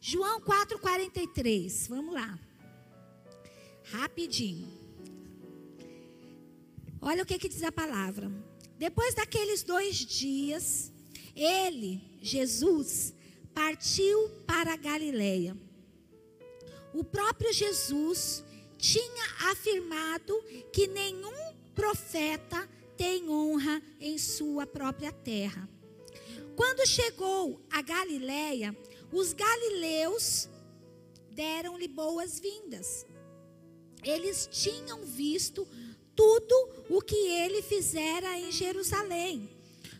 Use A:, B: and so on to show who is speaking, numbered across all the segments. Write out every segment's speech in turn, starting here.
A: João 4,43. Vamos lá. Rapidinho. Olha o que, que diz a palavra. Depois daqueles dois dias, ele, Jesus, partiu para a Galileia. O próprio Jesus tinha afirmado que nenhum profeta tem honra em sua própria terra. Quando chegou a Galileia, os galileus deram-lhe boas-vindas. Eles tinham visto tudo o que ele fizera em Jerusalém,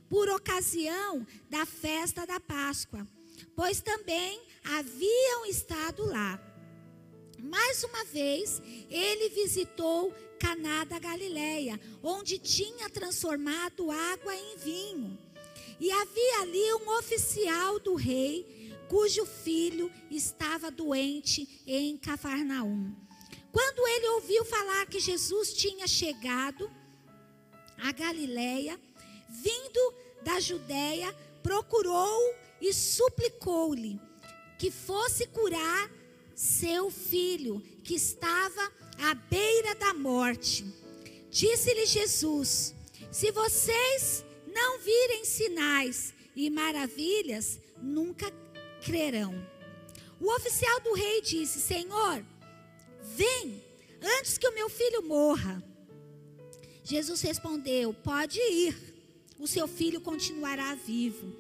A: por ocasião da festa da Páscoa, pois também haviam estado lá. Mais uma vez, ele visitou Caná da Galileia, onde tinha transformado água em vinho. E havia ali um oficial do rei, cujo filho estava doente em Cafarnaum. Quando ele ouviu falar que Jesus tinha chegado a Galileia, vindo da Judéia, procurou e suplicou-lhe que fosse curar seu filho, que estava à beira da morte. Disse-lhe Jesus: Se vocês não virem sinais e maravilhas, nunca crerão. O oficial do rei disse: Senhor, vem antes que o meu filho morra. Jesus respondeu: Pode ir, o seu filho continuará vivo.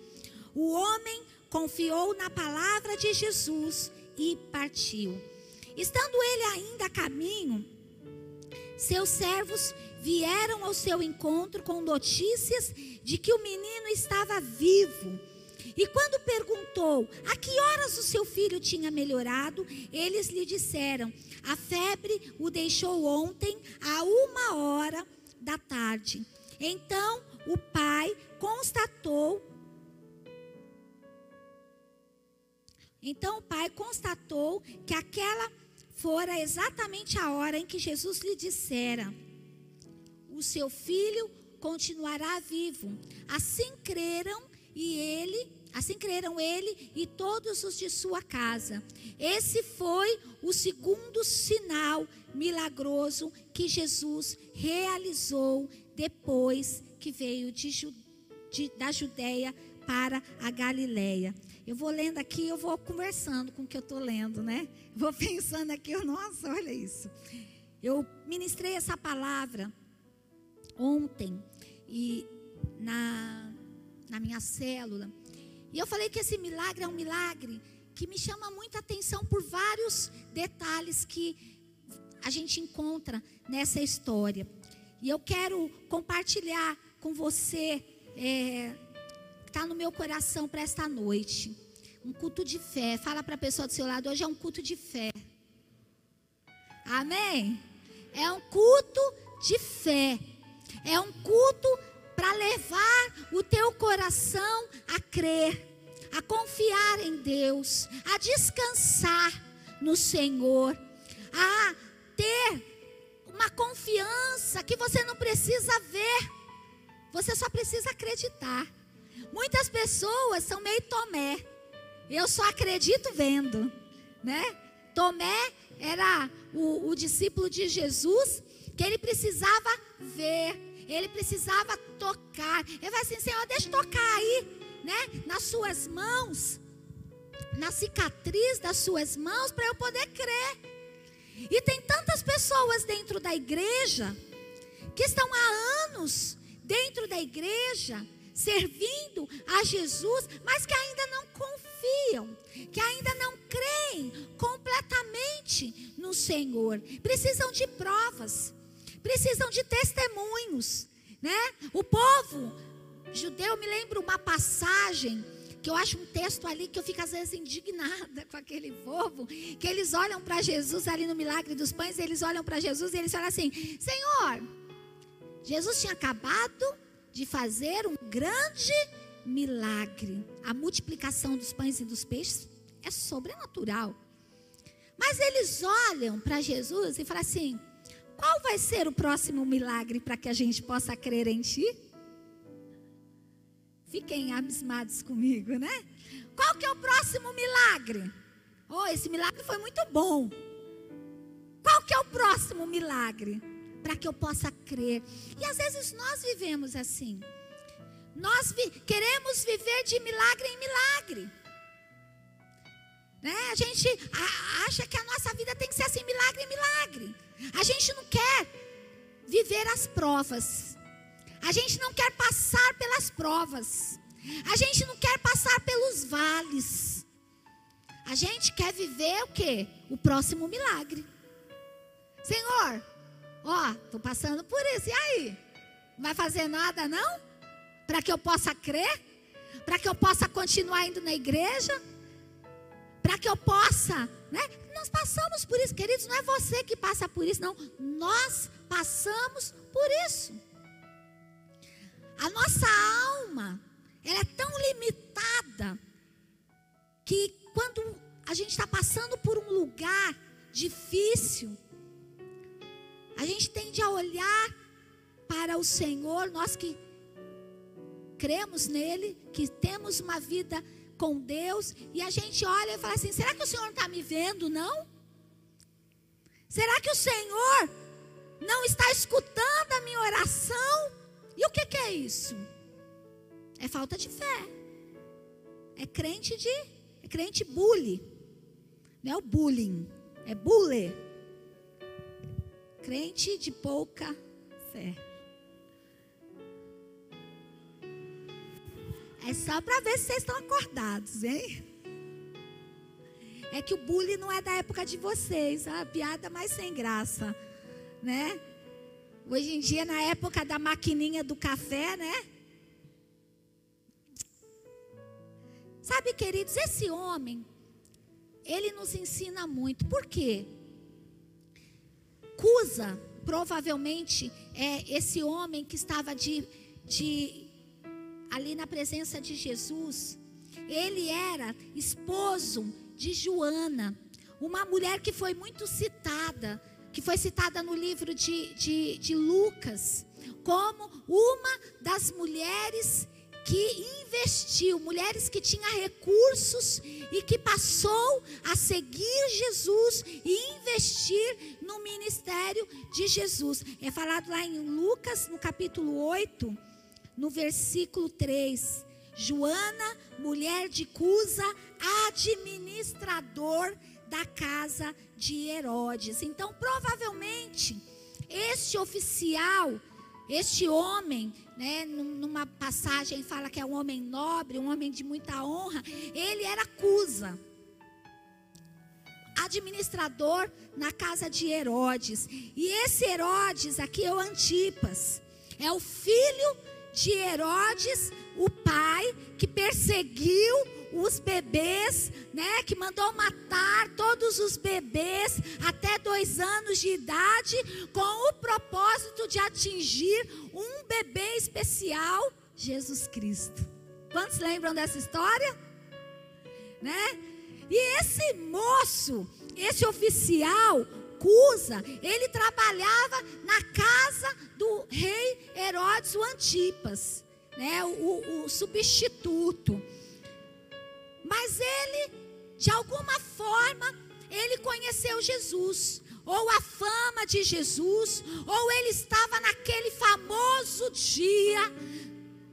A: O homem confiou na palavra de Jesus e partiu. Estando ele ainda a caminho, seus servos vieram ao seu encontro com notícias de que o menino estava vivo. E quando perguntou a que horas o seu filho tinha melhorado, eles lhe disseram: a febre o deixou ontem a uma hora da tarde. Então o pai constatou Então o pai constatou que aquela fora exatamente a hora em que Jesus lhe dissera: O seu filho continuará vivo. Assim creram e ele, assim creram ele e todos os de sua casa. Esse foi o segundo sinal milagroso que Jesus realizou depois que veio de, de, da Judéia para a Galileia. Eu vou lendo aqui, eu vou conversando com o que eu estou lendo, né? Vou pensando aqui, nossa, olha isso. Eu ministrei essa palavra ontem e na, na minha célula. E eu falei que esse milagre é um milagre que me chama muita atenção por vários detalhes que a gente encontra nessa história. E eu quero compartilhar com você é, está no meu coração para esta noite. Um culto de fé. Fala para a pessoa do seu lado, hoje é um culto de fé. Amém? É um culto de fé. É um culto para levar o teu coração a crer, a confiar em Deus, a descansar no Senhor, a ter uma confiança que você não precisa ver, você só precisa acreditar. Muitas pessoas são meio Tomé. Eu só acredito vendo, né? Tomé era o, o discípulo de Jesus que ele precisava ver, ele precisava tocar. Ele vai assim, Senhor, deixa tocar aí, né? Nas suas mãos, na cicatriz das suas mãos, para eu poder crer. E tem tantas pessoas dentro da igreja que estão há anos dentro da igreja servindo a Jesus, mas que ainda não confiam, que ainda não creem completamente no Senhor. Precisam de provas, precisam de testemunhos, né? O povo judeu me lembra uma passagem que eu acho um texto ali que eu fico às vezes indignada com aquele povo, que eles olham para Jesus ali no milagre dos pães, eles olham para Jesus e eles falam assim: Senhor, Jesus tinha acabado de fazer um grande milagre. A multiplicação dos pães e dos peixes é sobrenatural. Mas eles olham para Jesus e falam assim: qual vai ser o próximo milagre para que a gente possa crer em Ti? Fiquem abismados comigo, né? Qual que é o próximo milagre? Oh, esse milagre foi muito bom. Qual que é o próximo milagre? Para que eu possa crer. E às vezes nós vivemos assim. Nós vi queremos viver de milagre em milagre. Né? A gente acha que a nossa vida tem que ser assim, milagre em milagre. A gente não quer viver as provas. A gente não quer passar pelas provas. A gente não quer passar pelos vales. A gente quer viver o que? O próximo milagre. Senhor, ó, estou passando por isso. E aí? Não vai fazer nada não? Para que eu possa crer? Para que eu possa continuar indo na igreja? Para que eu possa, né? Nós passamos por isso, queridos. Não é você que passa por isso, não. Nós passamos por isso. A nossa alma, ela é tão limitada que quando a gente está passando por um lugar difícil, a gente tende a olhar para o Senhor, nós que cremos nele, que temos uma vida com Deus, e a gente olha e fala assim: será que o Senhor não está me vendo, não? Será que o Senhor não está escutando a minha oração? E o que, que é isso? É falta de fé. É crente de. É crente bully. Não é o bullying. É bully. Crente de pouca fé. É só para ver se vocês estão acordados, hein? É que o bullying não é da época de vocês, a piada mais sem graça, né? Hoje em dia, na época da maquininha do café, né? Sabe, queridos, esse homem, ele nos ensina muito. Por quê? Cusa, provavelmente, é esse homem que estava de, de ali na presença de Jesus. Ele era esposo de Joana, uma mulher que foi muito citada, que foi citada no livro de, de, de Lucas, como uma das mulheres que investiu, mulheres que tinham recursos e que passou a seguir Jesus e investir no ministério de Jesus. É falado lá em Lucas, no capítulo 8, no versículo 3. Joana, mulher de Cusa, administrador da casa de Herodes. Então, provavelmente, este oficial este homem, né, numa passagem fala que é um homem nobre, um homem de muita honra, ele era Cusa, administrador na casa de Herodes. E esse Herodes aqui é o Antipas, é o filho de Herodes, o pai que perseguiu os bebês, né, que mandou matar todos os bebês até dois anos de idade, com o propósito de atingir um bebê especial, Jesus Cristo. Quantos lembram dessa história? Né? E esse moço, esse oficial, Cusa, ele trabalhava na casa do rei Herodes o Antipas, né? o, o, substituto. Mas ele, de alguma forma, ele conheceu Jesus, ou a fama de Jesus, ou ele estava naquele famoso dia,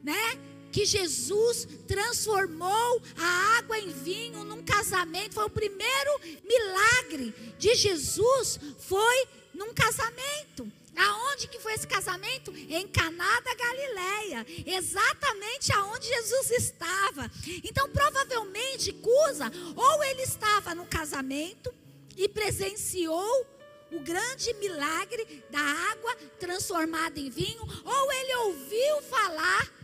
A: né? Que Jesus transformou a água em vinho num casamento. Foi o primeiro milagre de Jesus, foi num casamento. Aonde que foi esse casamento? Em Caná da Galileia, exatamente aonde Jesus estava. Então, provavelmente, Cusa, ou ele estava no casamento e presenciou o grande milagre da água transformada em vinho, ou ele ouviu falar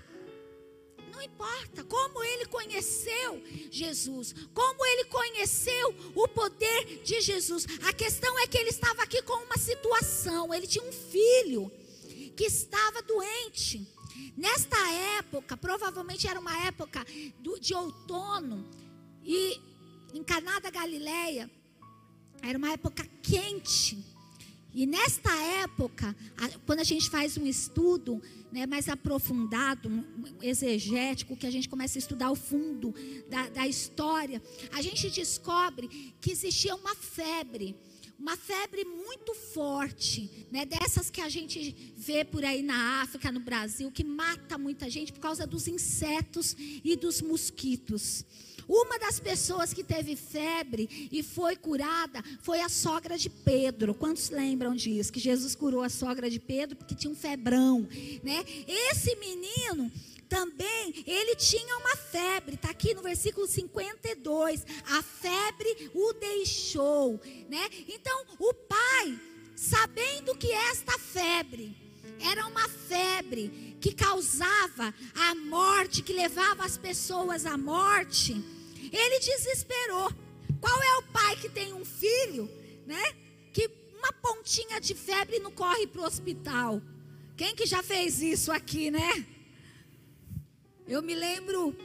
A: não importa como ele conheceu Jesus, como ele conheceu o poder de Jesus. A questão é que ele estava aqui com uma situação. Ele tinha um filho que estava doente. Nesta época, provavelmente era uma época de outono, e em Caná da Galileia, era uma época quente. E nesta época, quando a gente faz um estudo né, mais aprofundado, exegético, que a gente começa a estudar o fundo da, da história, a gente descobre que existia uma febre uma febre muito forte, né, dessas que a gente vê por aí na África, no Brasil, que mata muita gente por causa dos insetos e dos mosquitos. Uma das pessoas que teve febre e foi curada foi a sogra de Pedro. Quantos lembram disso? Que Jesus curou a sogra de Pedro porque tinha um febrão, né? Esse menino também ele tinha uma febre, está aqui no versículo 52. A febre o deixou, né? Então, o pai, sabendo que esta febre era uma febre que causava a morte, que levava as pessoas à morte, ele desesperou. Qual é o pai que tem um filho, né? Que uma pontinha de febre não corre para o hospital? Quem que já fez isso aqui, né? Eu me lembro,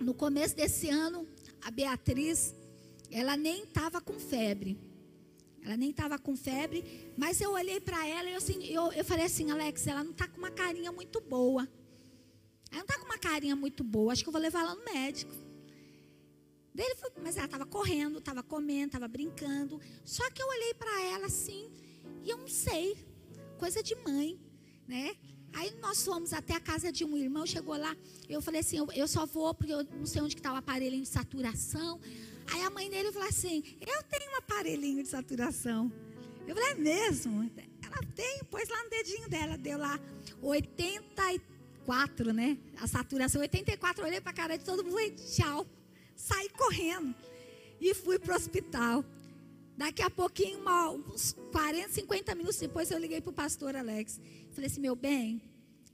A: no começo desse ano, a Beatriz, ela nem estava com febre. Ela nem estava com febre, mas eu olhei para ela e eu, assim, eu, eu falei assim, Alex, ela não está com uma carinha muito boa. Ela não está com uma carinha muito boa, acho que eu vou levar ela no médico. Dele, mas ela estava correndo, estava comendo, estava brincando. Só que eu olhei para ela assim, e eu não sei, coisa de mãe, né? Aí nós fomos até a casa de um irmão, chegou lá, eu falei assim, eu, eu só vou porque eu não sei onde está o aparelhinho de saturação. Aí a mãe dele falou assim, eu tenho um aparelhinho de saturação. Eu falei, é mesmo? Ela tem, pôs lá no dedinho dela, deu lá 84, né? A saturação, 84, olhei para a cara de todo mundo e tchau. Saí correndo e fui para o hospital. Daqui a pouquinho, uma, uns 40, 50 minutos depois, eu liguei para o pastor Alex. Falei assim: meu bem,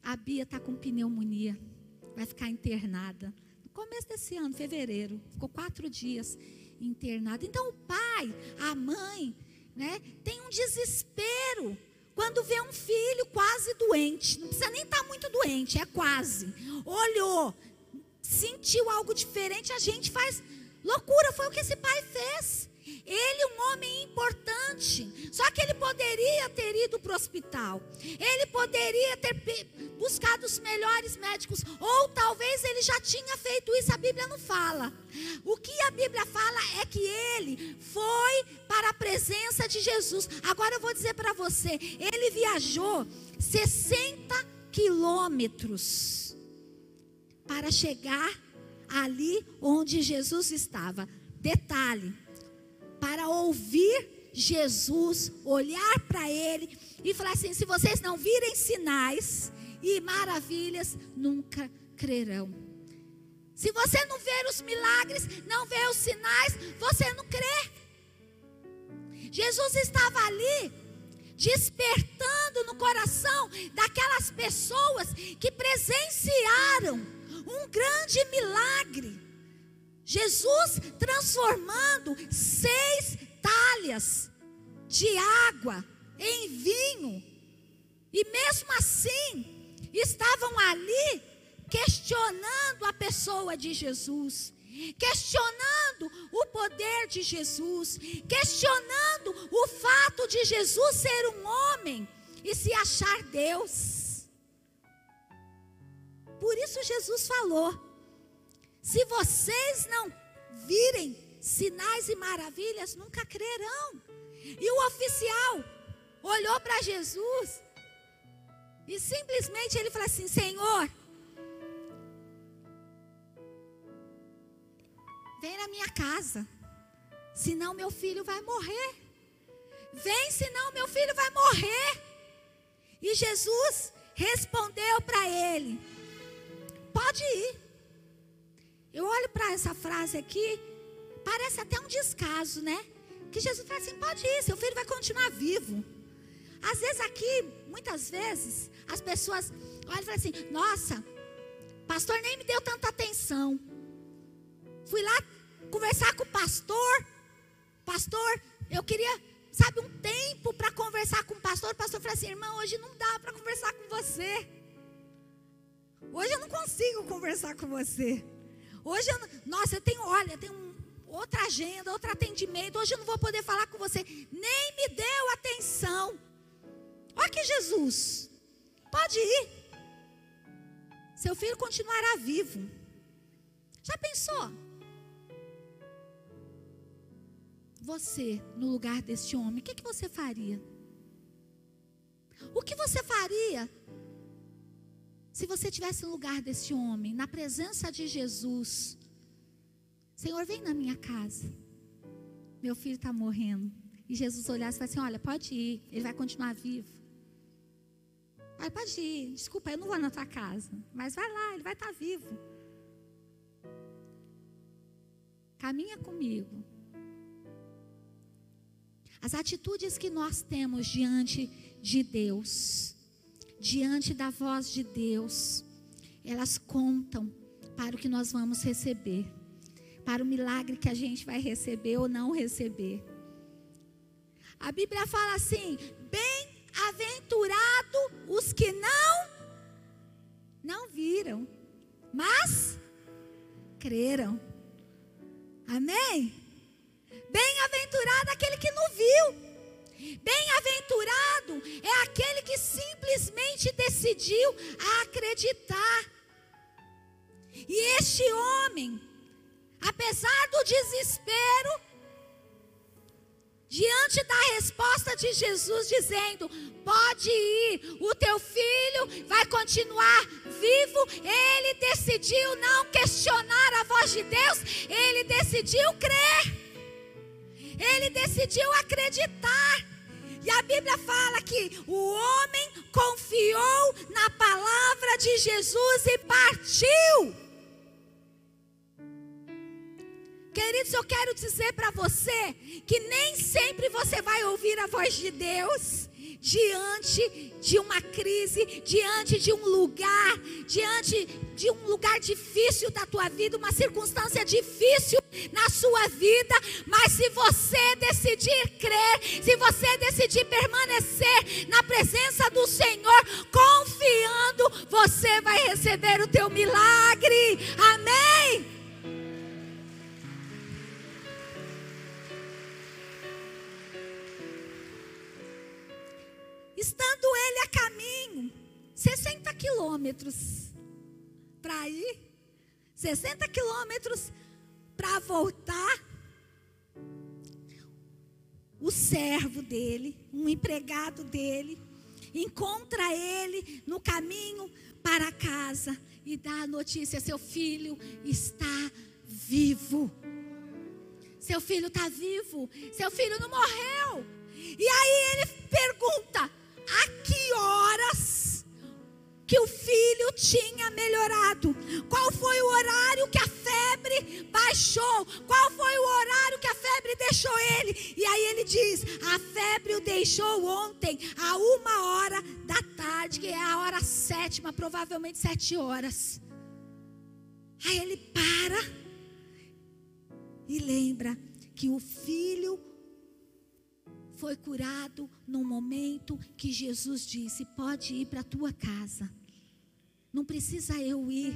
A: a Bia está com pneumonia, vai ficar internada. No começo desse ano, fevereiro, ficou quatro dias internada. Então o pai, a mãe, né, tem um desespero quando vê um filho quase doente. Não precisa nem estar tá muito doente, é quase. Olhou, sentiu algo diferente, a gente faz loucura. Foi o que esse pai fez. Ele, um homem importante, só que ele poderia ter ido para o hospital, ele poderia ter buscado os melhores médicos, ou talvez ele já tinha feito isso, a Bíblia não fala. O que a Bíblia fala é que ele foi para a presença de Jesus. Agora eu vou dizer para você: ele viajou 60 quilômetros para chegar ali onde Jesus estava. Detalhe, para ouvir Jesus, olhar para Ele e falar assim: se vocês não virem sinais e maravilhas, nunca crerão. Se você não ver os milagres, não ver os sinais, você não crê. Jesus estava ali, despertando no coração daquelas pessoas que presenciaram um grande milagre. Jesus transformando seis talhas de água em vinho. E mesmo assim, estavam ali questionando a pessoa de Jesus, questionando o poder de Jesus, questionando o fato de Jesus ser um homem e se achar Deus. Por isso Jesus falou: se vocês não virem sinais e maravilhas, nunca crerão. E o oficial olhou para Jesus e simplesmente ele falou assim: Senhor, vem na minha casa, senão meu filho vai morrer. Vem, senão meu filho vai morrer. E Jesus respondeu para ele: Pode ir. Eu olho para essa frase aqui, parece até um descaso, né? Que Jesus fala assim: pode ir, seu filho vai continuar vivo. Às vezes aqui, muitas vezes, as pessoas olham e falam assim: nossa, pastor nem me deu tanta atenção. Fui lá conversar com o pastor, pastor, eu queria, sabe, um tempo para conversar com o pastor. O pastor falou assim: irmão, hoje não dá para conversar com você. Hoje eu não consigo conversar com você. Hoje, eu, nossa, eu tenho, olha, tem um, outra agenda, outro atendimento. Hoje eu não vou poder falar com você. Nem me deu atenção. Olha que Jesus. Pode ir. Seu filho continuará vivo. Já pensou? Você, no lugar deste homem, o que, que você faria? O que você faria se você tivesse no lugar desse homem, na presença de Jesus? Senhor, vem na minha casa. Meu filho está morrendo. E Jesus olhasse e falasse assim: Olha, pode ir, ele vai continuar vivo. Olha, pode ir, desculpa, eu não vou na tua casa, mas vai lá, ele vai estar tá vivo. Caminha comigo. As atitudes que nós temos diante de Deus, diante da voz de Deus, elas contam para o que nós vamos receber, para o milagre que a gente vai receber ou não receber. A Bíblia fala assim: bem-aventurado os que não não viram, mas creram. Amém? Bem-aventurado aquele que não viu. Bem-aventurado é aquele que simplesmente decidiu acreditar. E este homem, apesar do desespero, diante da resposta de Jesus, dizendo: Pode ir, o teu filho vai continuar vivo. Ele decidiu não questionar a voz de Deus, ele decidiu crer. Ele decidiu acreditar. E a Bíblia fala que o homem confiou na palavra de Jesus e partiu. Queridos, eu quero dizer para você que nem sempre você vai ouvir a voz de Deus diante de uma crise, diante de um lugar, diante de um lugar difícil da tua vida, uma circunstância difícil na sua vida, mas se você decidir crer, se você decidir permanecer na presença do Senhor, confiando, você vai receber o teu milagre. Amém. Estando ele a caminho, 60 quilômetros para ir, 60 quilômetros para voltar. O servo dele, um empregado dele, encontra ele no caminho para casa e dá a notícia: seu filho está vivo. Seu filho está vivo, seu filho não morreu. E aí ele pergunta: a que horas que o filho tinha melhorado? Qual foi o horário que a febre baixou? Qual foi o horário que a febre deixou ele? E aí ele diz: a febre o deixou ontem, a uma hora da tarde, que é a hora sétima, provavelmente sete horas. Aí ele para e lembra que o filho foi curado no momento que Jesus disse: Pode ir para a tua casa. Não precisa eu ir.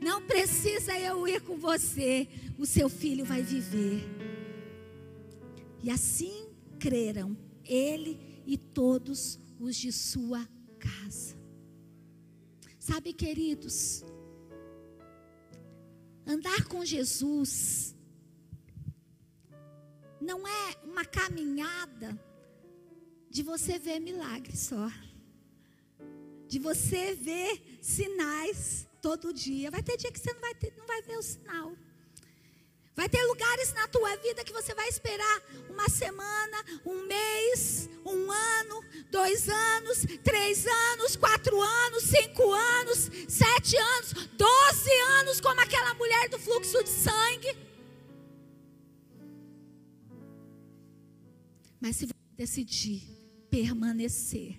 A: Não precisa eu ir com você. O seu filho vai viver. E assim creram ele e todos os de sua casa. Sabe, queridos, andar com Jesus não é uma caminhada de você ver milagres só. De você ver sinais todo dia. Vai ter dia que você não vai, ter, não vai ver o sinal. Vai ter lugares na tua vida que você vai esperar uma semana, um mês, um ano, dois anos, três anos, quatro anos, cinco anos, sete anos, doze anos, como aquela mulher do fluxo de sangue. Mas se você decidir permanecer,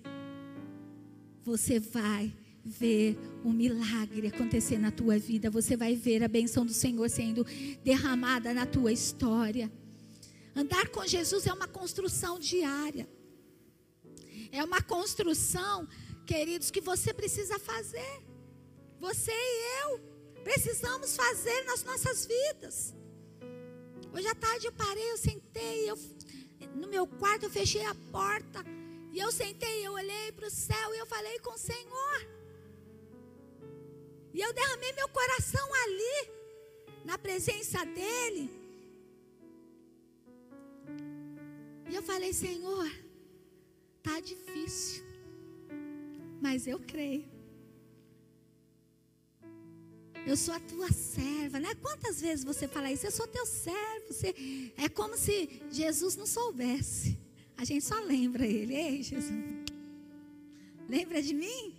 A: você vai ver o milagre acontecer na tua vida, você vai ver a benção do Senhor sendo derramada na tua história. Andar com Jesus é uma construção diária. É uma construção, queridos, que você precisa fazer. Você e eu precisamos fazer nas nossas vidas. Hoje à tarde eu parei, eu sentei, eu, no meu quarto eu fechei a porta. E eu sentei, eu olhei para o céu e eu falei com o Senhor. E eu derramei meu coração ali, na presença dEle. E eu falei, Senhor, tá difícil, mas eu creio. Eu sou a tua serva, né? Quantas vezes você fala isso? Eu sou teu servo. Você... É como se Jesus não soubesse. A gente só lembra ele. Ei, Jesus. Lembra de mim?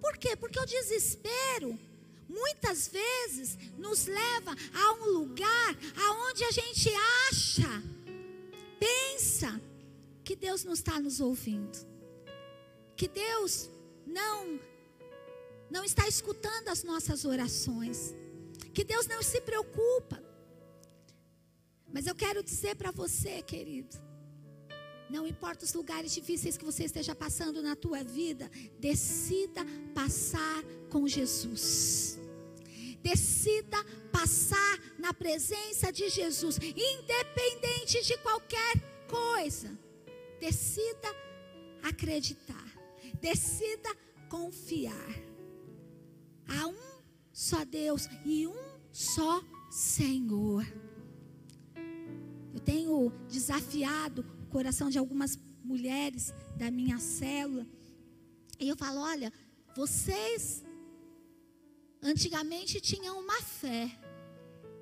A: Por quê? Porque o desespero muitas vezes nos leva a um lugar aonde a gente acha, pensa que Deus não está nos ouvindo. Que Deus não não está escutando as nossas orações, que Deus não se preocupa. Mas eu quero dizer para você, querido, não importa os lugares difíceis que você esteja passando na tua vida, decida passar com Jesus. Decida passar na presença de Jesus, independente de qualquer coisa. Decida acreditar. Decida confiar. Há um só Deus e um só Senhor. Eu tenho desafiado o coração de algumas mulheres da minha célula. E eu falo: olha, vocês antigamente tinham uma fé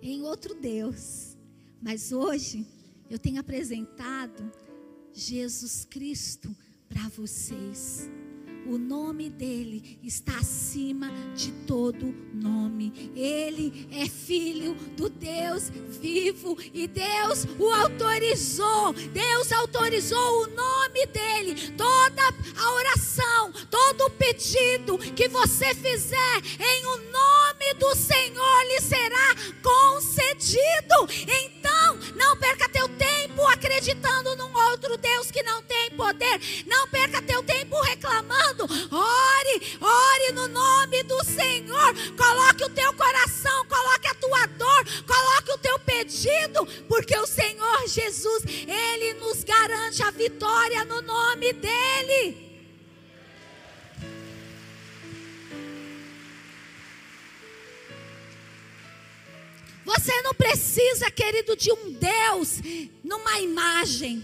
A: em outro Deus, mas hoje eu tenho apresentado Jesus Cristo para vocês. O nome dele está acima de todo nome. Ele é filho do Deus vivo e Deus o autorizou. Deus autorizou o nome dele. Toda a oração, todo o pedido que você fizer em o nome do Senhor lhe será concedido. Então, não perca teu tempo acreditando num outro Deus que não tem poder. Não perca teu tempo reclamando Ore, ore no nome do Senhor. Coloque o teu querido, de um Deus numa imagem.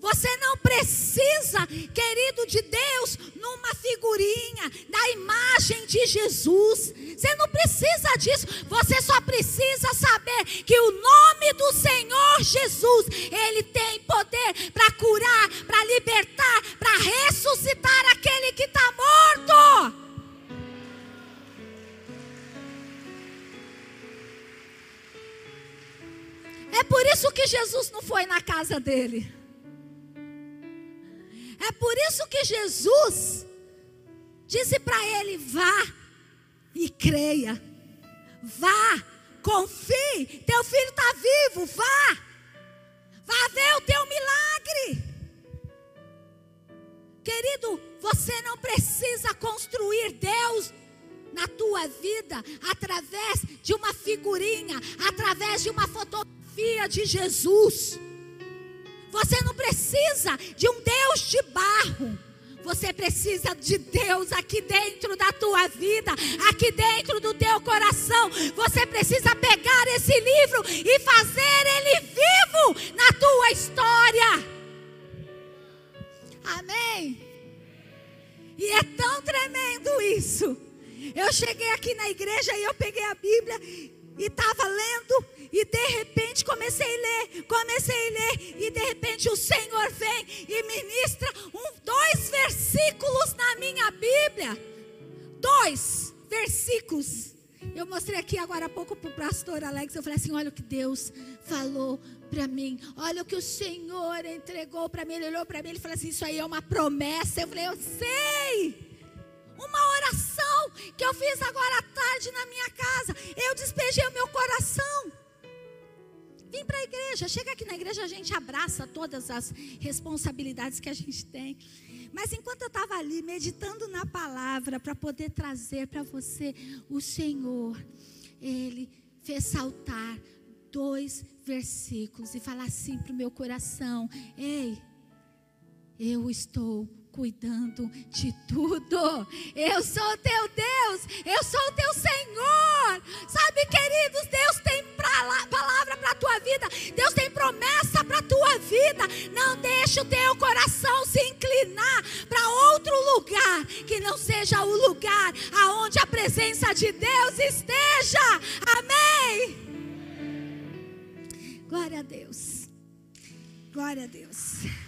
A: Você não precisa, querido de Deus, numa figurinha da imagem de Jesus. Você não precisa disso. Você só precisa saber que o nome do Senhor Jesus, ele tem poder para curar, para libertar, para ressuscitar aquele que está morto. É por isso que Jesus não foi na casa dele. É por isso que Jesus disse para ele: vá e creia, vá, confie, teu filho está vivo, vá, vá ver o teu milagre. Querido, você não precisa construir Deus na tua vida através de uma figurinha, através de uma fotografia de Jesus. Você não precisa de um Deus de barro. Você precisa de Deus aqui dentro da tua vida, aqui dentro do teu coração. Você precisa pegar esse livro e fazer ele vivo na tua história. Amém. E é tão tremendo isso. Eu cheguei aqui na igreja e eu peguei a Bíblia e estava lendo, e de repente comecei a ler, comecei a ler, e de repente o Senhor vem e ministra um, dois versículos na minha Bíblia. Dois versículos. Eu mostrei aqui agora há pouco para o pastor Alex. Eu falei assim: olha o que Deus falou para mim. Olha o que o Senhor entregou para mim. Ele olhou para mim e falou assim: Isso aí é uma promessa. Eu falei: Eu sei. Uma oração que eu fiz agora à tarde na minha casa. Eu despejei o meu coração. Vim para a igreja. Chega aqui na igreja, a gente abraça todas as responsabilidades que a gente tem. Mas enquanto eu estava ali meditando na palavra para poder trazer para você, o Senhor, Ele fez saltar dois versículos e falar assim para o meu coração: Ei, eu estou cuidando de tudo. Eu sou teu Deus, eu sou teu Senhor. Sabe, queridos, Deus tem palavra para a tua vida, Deus tem promessa para a tua vida. Não deixe o teu coração se inclinar para outro lugar que não seja o lugar aonde a presença de Deus esteja. Amém. Glória a Deus. Glória a Deus.